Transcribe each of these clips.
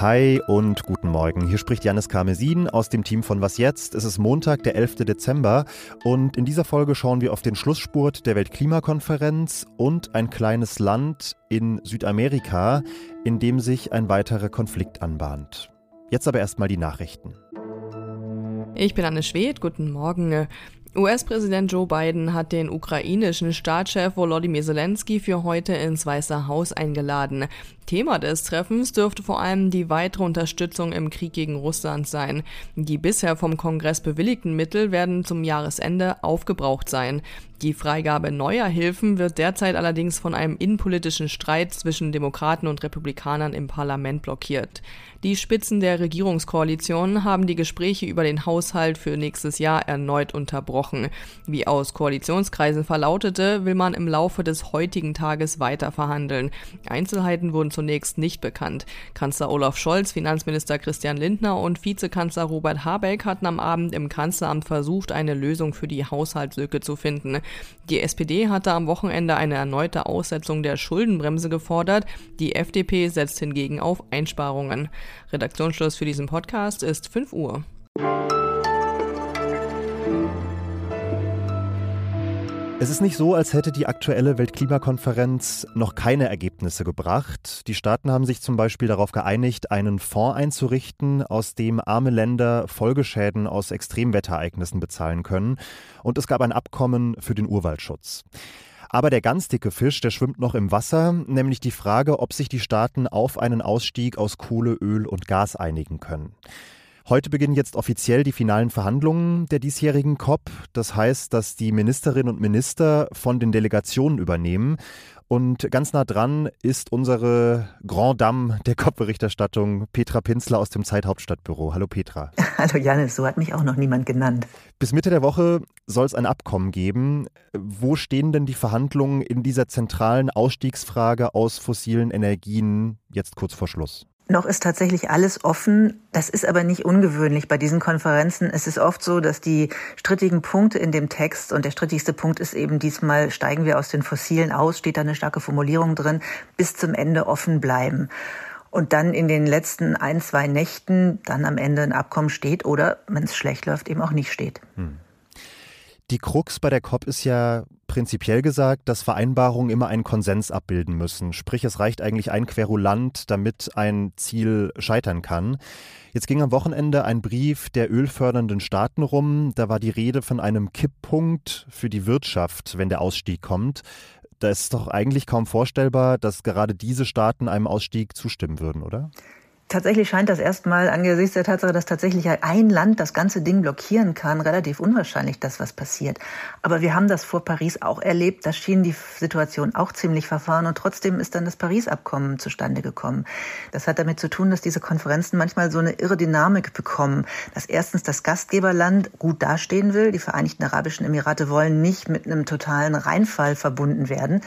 Hi und guten Morgen. Hier spricht Janis Karmesin aus dem Team von Was jetzt. Es ist Montag, der 11. Dezember und in dieser Folge schauen wir auf den Schlussspurt der Weltklimakonferenz und ein kleines Land in Südamerika, in dem sich ein weiterer Konflikt anbahnt. Jetzt aber erstmal die Nachrichten. Ich bin Anne Schwedt, guten Morgen. US-Präsident Joe Biden hat den ukrainischen Staatschef Volodymyr Zelensky für heute ins Weiße Haus eingeladen. Thema des Treffens dürfte vor allem die weitere Unterstützung im Krieg gegen Russland sein. Die bisher vom Kongress bewilligten Mittel werden zum Jahresende aufgebraucht sein. Die Freigabe neuer Hilfen wird derzeit allerdings von einem innenpolitischen Streit zwischen Demokraten und Republikanern im Parlament blockiert. Die Spitzen der Regierungskoalition haben die Gespräche über den Haushalt für nächstes Jahr erneut unterbrochen. Wie aus Koalitionskreisen verlautete, will man im Laufe des heutigen Tages weiter verhandeln. Einzelheiten wurden zunächst nicht bekannt. Kanzler Olaf Scholz, Finanzminister Christian Lindner und Vizekanzler Robert Habeck hatten am Abend im Kanzleramt versucht, eine Lösung für die Haushaltslücke zu finden. Die SPD hatte am Wochenende eine erneute Aussetzung der Schuldenbremse gefordert. Die FDP setzt hingegen auf Einsparungen. Redaktionsschluss für diesen Podcast ist 5 Uhr. Es ist nicht so, als hätte die aktuelle Weltklimakonferenz noch keine Ergebnisse gebracht. Die Staaten haben sich zum Beispiel darauf geeinigt, einen Fonds einzurichten, aus dem arme Länder Folgeschäden aus Extremwetterereignissen bezahlen können. Und es gab ein Abkommen für den Urwaldschutz. Aber der ganz dicke Fisch, der schwimmt noch im Wasser, nämlich die Frage, ob sich die Staaten auf einen Ausstieg aus Kohle, Öl und Gas einigen können. Heute beginnen jetzt offiziell die finalen Verhandlungen der diesjährigen COP. Das heißt, dass die Ministerinnen und Minister von den Delegationen übernehmen. Und ganz nah dran ist unsere Grand Dame der COP-Berichterstattung, Petra Pinzler aus dem Zeithauptstadtbüro. Hallo Petra. Hallo Janis, so hat mich auch noch niemand genannt. Bis Mitte der Woche soll es ein Abkommen geben. Wo stehen denn die Verhandlungen in dieser zentralen Ausstiegsfrage aus fossilen Energien jetzt kurz vor Schluss? Noch ist tatsächlich alles offen. Das ist aber nicht ungewöhnlich bei diesen Konferenzen. Es ist oft so, dass die strittigen Punkte in dem Text und der strittigste Punkt ist eben diesmal steigen wir aus den Fossilen aus, steht da eine starke Formulierung drin, bis zum Ende offen bleiben. Und dann in den letzten ein, zwei Nächten dann am Ende ein Abkommen steht oder, wenn es schlecht läuft, eben auch nicht steht. Hm. Die Krux bei der COP ist ja prinzipiell gesagt, dass Vereinbarungen immer einen Konsens abbilden müssen. Sprich, es reicht eigentlich ein Querulant, damit ein Ziel scheitern kann. Jetzt ging am Wochenende ein Brief der ölfördernden Staaten rum. Da war die Rede von einem Kipppunkt für die Wirtschaft, wenn der Ausstieg kommt. Da ist doch eigentlich kaum vorstellbar, dass gerade diese Staaten einem Ausstieg zustimmen würden, oder? Tatsächlich scheint das erstmal angesichts der Tatsache, dass tatsächlich ein Land das ganze Ding blockieren kann, relativ unwahrscheinlich, dass was passiert. Aber wir haben das vor Paris auch erlebt. Da schien die Situation auch ziemlich verfahren und trotzdem ist dann das Paris-Abkommen zustande gekommen. Das hat damit zu tun, dass diese Konferenzen manchmal so eine irre Dynamik bekommen. Dass erstens das Gastgeberland gut dastehen will. Die Vereinigten Arabischen Emirate wollen nicht mit einem totalen Reinfall verbunden werden.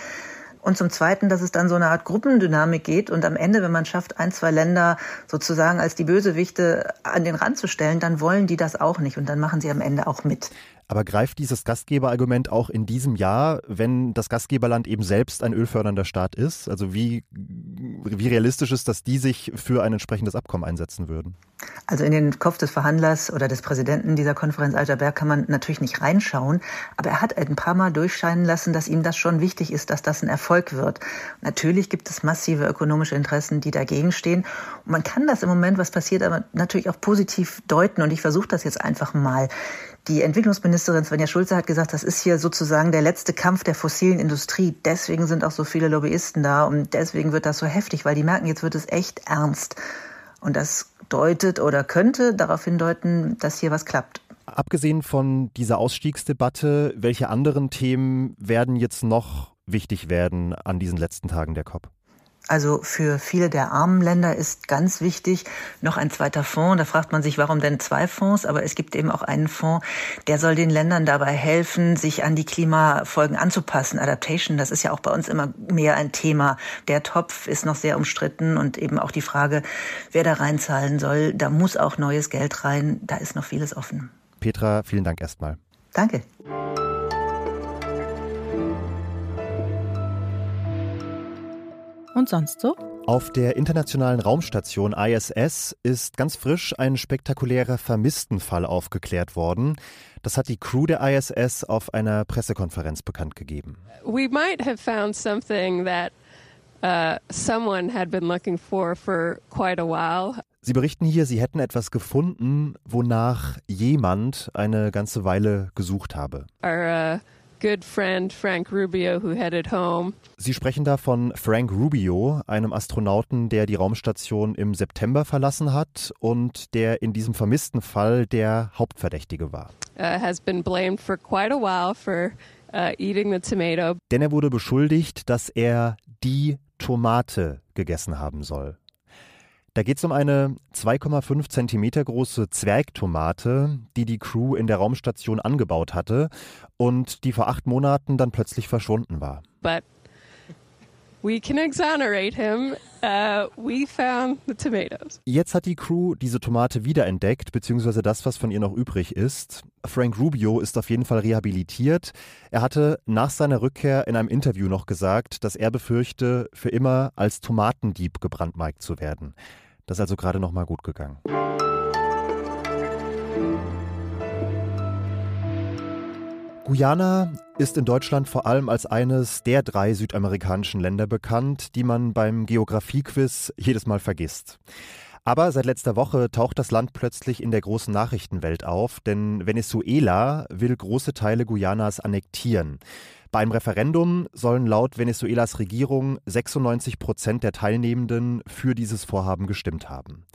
Und zum Zweiten, dass es dann so eine Art Gruppendynamik geht und am Ende, wenn man schafft, ein, zwei Länder sozusagen als die Bösewichte an den Rand zu stellen, dann wollen die das auch nicht und dann machen sie am Ende auch mit. Aber greift dieses Gastgeberargument auch in diesem Jahr, wenn das Gastgeberland eben selbst ein ölfördernder Staat ist? Also wie, wie realistisch ist, dass die sich für ein entsprechendes Abkommen einsetzen würden? Also in den Kopf des Verhandlers oder des Präsidenten dieser Konferenz Alter Berg kann man natürlich nicht reinschauen, aber er hat ein paar Mal durchscheinen lassen, dass ihm das schon wichtig ist, dass das ein Erfolg wird. Natürlich gibt es massive ökonomische Interessen, die dagegen stehen. Und man kann das im Moment, was passiert, aber natürlich auch positiv deuten. Und ich versuche das jetzt einfach mal. Die Entwicklungsministerin Svenja Schulze hat gesagt, das ist hier sozusagen der letzte Kampf der fossilen Industrie. Deswegen sind auch so viele Lobbyisten da und deswegen wird das so heftig, weil die merken, jetzt wird es echt ernst. Und das deutet oder könnte darauf hindeuten, dass hier was klappt. Abgesehen von dieser Ausstiegsdebatte, welche anderen Themen werden jetzt noch wichtig werden an diesen letzten Tagen der COP? Also für viele der armen Länder ist ganz wichtig noch ein zweiter Fonds. Da fragt man sich, warum denn zwei Fonds? Aber es gibt eben auch einen Fonds, der soll den Ländern dabei helfen, sich an die Klimafolgen anzupassen. Adaptation, das ist ja auch bei uns immer mehr ein Thema. Der Topf ist noch sehr umstritten und eben auch die Frage, wer da reinzahlen soll. Da muss auch neues Geld rein. Da ist noch vieles offen. Petra, vielen Dank erstmal. Danke. Und sonst so? Auf der internationalen Raumstation ISS ist ganz frisch ein spektakulärer Vermisstenfall aufgeklärt worden. Das hat die Crew der ISS auf einer Pressekonferenz bekannt gegeben. We might have found something that uh, someone had been looking for for quite a while. Sie berichten hier, Sie hätten etwas gefunden, wonach jemand eine ganze Weile gesucht habe. Our, uh good friend Frank Rubio who headed home. Sie sprechen da von Frank Rubio, einem Astronauten, der die Raumstation im September verlassen hat und der in diesem vermissten Fall der Hauptverdächtige war. Uh, has been blamed for quite a while for uh, eating the tomato. Denn er wurde beschuldigt, dass er die Tomate gegessen haben soll. Da geht es um eine 2,5 Zentimeter große Zwergtomate, die die Crew in der Raumstation angebaut hatte und die vor acht Monaten dann plötzlich verschwunden war. But we can exonerate him. Uh, we found the tomatoes. Jetzt hat die Crew diese Tomate wiederentdeckt, beziehungsweise das, was von ihr noch übrig ist. Frank Rubio ist auf jeden Fall rehabilitiert. Er hatte nach seiner Rückkehr in einem Interview noch gesagt, dass er befürchte, für immer als Tomatendieb gebrandmarkt zu werden. Das ist also gerade noch mal gut gegangen. Guyana ist in Deutschland vor allem als eines der drei südamerikanischen Länder bekannt, die man beim Geografiequiz jedes Mal vergisst. Aber seit letzter Woche taucht das Land plötzlich in der großen Nachrichtenwelt auf, denn Venezuela will große Teile Guyanas annektieren. Bei einem Referendum sollen laut Venezuelas Regierung 96 Prozent der Teilnehmenden für dieses Vorhaben gestimmt haben.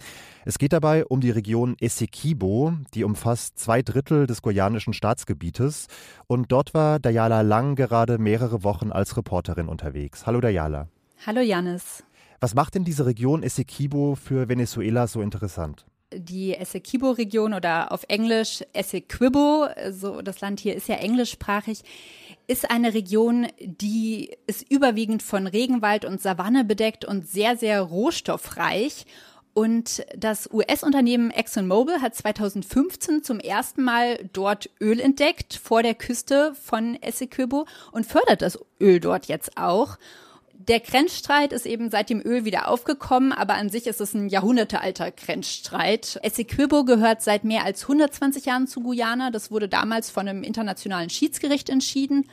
Es geht dabei um die Region Essequibo, die umfasst zwei Drittel des guayanischen Staatsgebietes. Und dort war Dayala Lang gerade mehrere Wochen als Reporterin unterwegs. Hallo Dayala. Hallo Janis. Was macht denn diese Region Essequibo für Venezuela so interessant? Die Essequibo-Region oder auf Englisch Essequibo, so das Land hier ist ja englischsprachig, ist eine Region, die ist überwiegend von Regenwald und Savanne bedeckt und sehr, sehr rohstoffreich. Und das US-Unternehmen ExxonMobil hat 2015 zum ersten Mal dort Öl entdeckt vor der Küste von Essequibo und fördert das Öl dort jetzt auch. Der Grenzstreit ist eben seit dem Öl wieder aufgekommen, aber an sich ist es ein jahrhundertealter Grenzstreit. Essequibo gehört seit mehr als 120 Jahren zu Guyana. Das wurde damals von einem internationalen Schiedsgericht entschieden.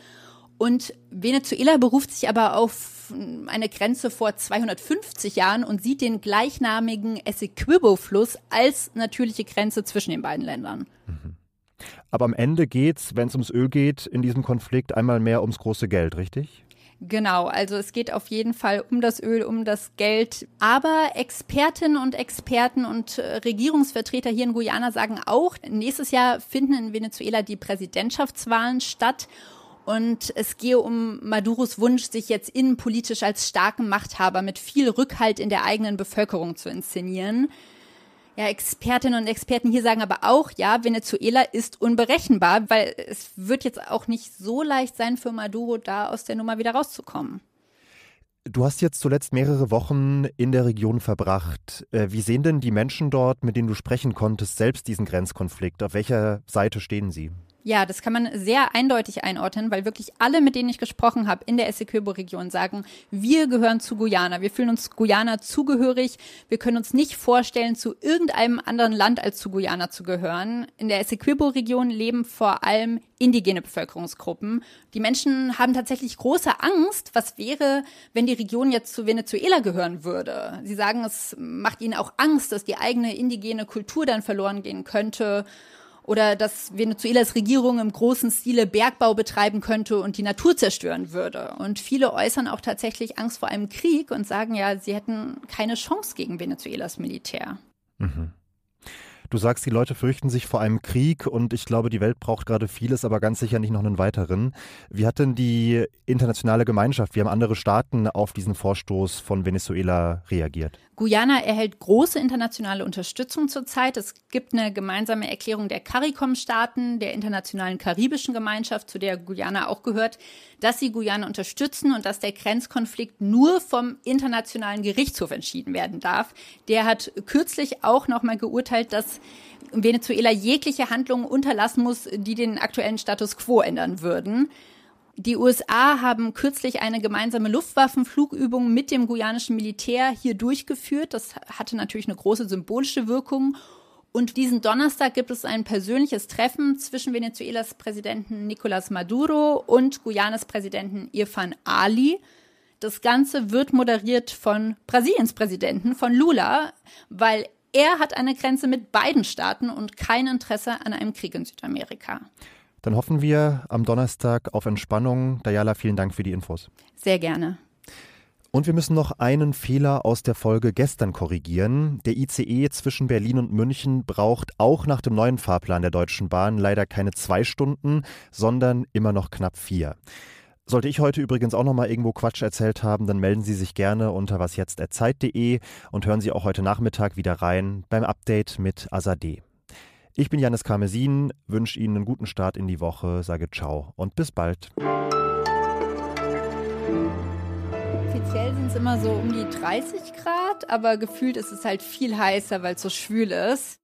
Und Venezuela beruft sich aber auf eine Grenze vor 250 Jahren und sieht den gleichnamigen Essequibo-Fluss als natürliche Grenze zwischen den beiden Ländern. Mhm. Aber am Ende geht es, wenn es ums Öl geht, in diesem Konflikt einmal mehr ums große Geld, richtig? Genau, also es geht auf jeden Fall um das Öl, um das Geld. Aber Expertinnen und Experten und äh, Regierungsvertreter hier in Guyana sagen auch, nächstes Jahr finden in Venezuela die Präsidentschaftswahlen statt. Und es gehe um Maduros Wunsch, sich jetzt innenpolitisch als starken Machthaber mit viel Rückhalt in der eigenen Bevölkerung zu inszenieren. Ja, Expertinnen und Experten hier sagen aber auch, ja, Venezuela ist unberechenbar, weil es wird jetzt auch nicht so leicht sein für Maduro, da aus der Nummer wieder rauszukommen. Du hast jetzt zuletzt mehrere Wochen in der Region verbracht. Äh, wie sehen denn die Menschen dort, mit denen du sprechen konntest, selbst diesen Grenzkonflikt? Auf welcher Seite stehen sie? Ja, das kann man sehr eindeutig einordnen, weil wirklich alle, mit denen ich gesprochen habe in der Essequibo-Region, sagen, wir gehören zu Guyana. Wir fühlen uns Guyana zugehörig. Wir können uns nicht vorstellen, zu irgendeinem anderen Land als zu Guyana zu gehören. In der Essequibo-Region leben vor allem indigene Bevölkerungsgruppen. Die Menschen haben tatsächlich große Angst, was wäre, wenn die Region jetzt zu Venezuela gehören würde. Sie sagen, es macht ihnen auch Angst, dass die eigene indigene Kultur dann verloren gehen könnte oder dass Venezuelas Regierung im großen Stile Bergbau betreiben könnte und die Natur zerstören würde. Und viele äußern auch tatsächlich Angst vor einem Krieg und sagen ja, sie hätten keine Chance gegen Venezuelas Militär. Mhm. Du sagst, die Leute fürchten sich vor einem Krieg und ich glaube, die Welt braucht gerade vieles, aber ganz sicher nicht noch einen weiteren. Wie hat denn die internationale Gemeinschaft, wie haben andere Staaten auf diesen Vorstoß von Venezuela reagiert? Guyana erhält große internationale Unterstützung zurzeit. Es gibt eine gemeinsame Erklärung der CARICOM-Staaten, der internationalen karibischen Gemeinschaft, zu der Guyana auch gehört, dass sie Guyana unterstützen und dass der Grenzkonflikt nur vom internationalen Gerichtshof entschieden werden darf. Der hat kürzlich auch nochmal geurteilt, dass Venezuela jegliche Handlungen unterlassen muss, die den aktuellen Status quo ändern würden. Die USA haben kürzlich eine gemeinsame Luftwaffenflugübung mit dem guyanischen Militär hier durchgeführt. Das hatte natürlich eine große symbolische Wirkung. Und diesen Donnerstag gibt es ein persönliches Treffen zwischen Venezuelas Präsidenten Nicolás Maduro und Guyanas Präsidenten Irfan Ali. Das Ganze wird moderiert von Brasiliens Präsidenten, von Lula, weil er hat eine Grenze mit beiden Staaten und kein Interesse an einem Krieg in Südamerika. Dann hoffen wir am Donnerstag auf Entspannung. Dayala, vielen Dank für die Infos. Sehr gerne. Und wir müssen noch einen Fehler aus der Folge gestern korrigieren. Der ICE zwischen Berlin und München braucht auch nach dem neuen Fahrplan der Deutschen Bahn leider keine zwei Stunden, sondern immer noch knapp vier. Sollte ich heute übrigens auch noch mal irgendwo Quatsch erzählt haben, dann melden Sie sich gerne unter wasjetzt.zeit.de und hören Sie auch heute Nachmittag wieder rein beim Update mit Azadeh. Ich bin Janis Karmesin, wünsche Ihnen einen guten Start in die Woche, sage ciao und bis bald. Offiziell sind es immer so um die 30 Grad, aber gefühlt ist es halt viel heißer, weil es so schwül ist.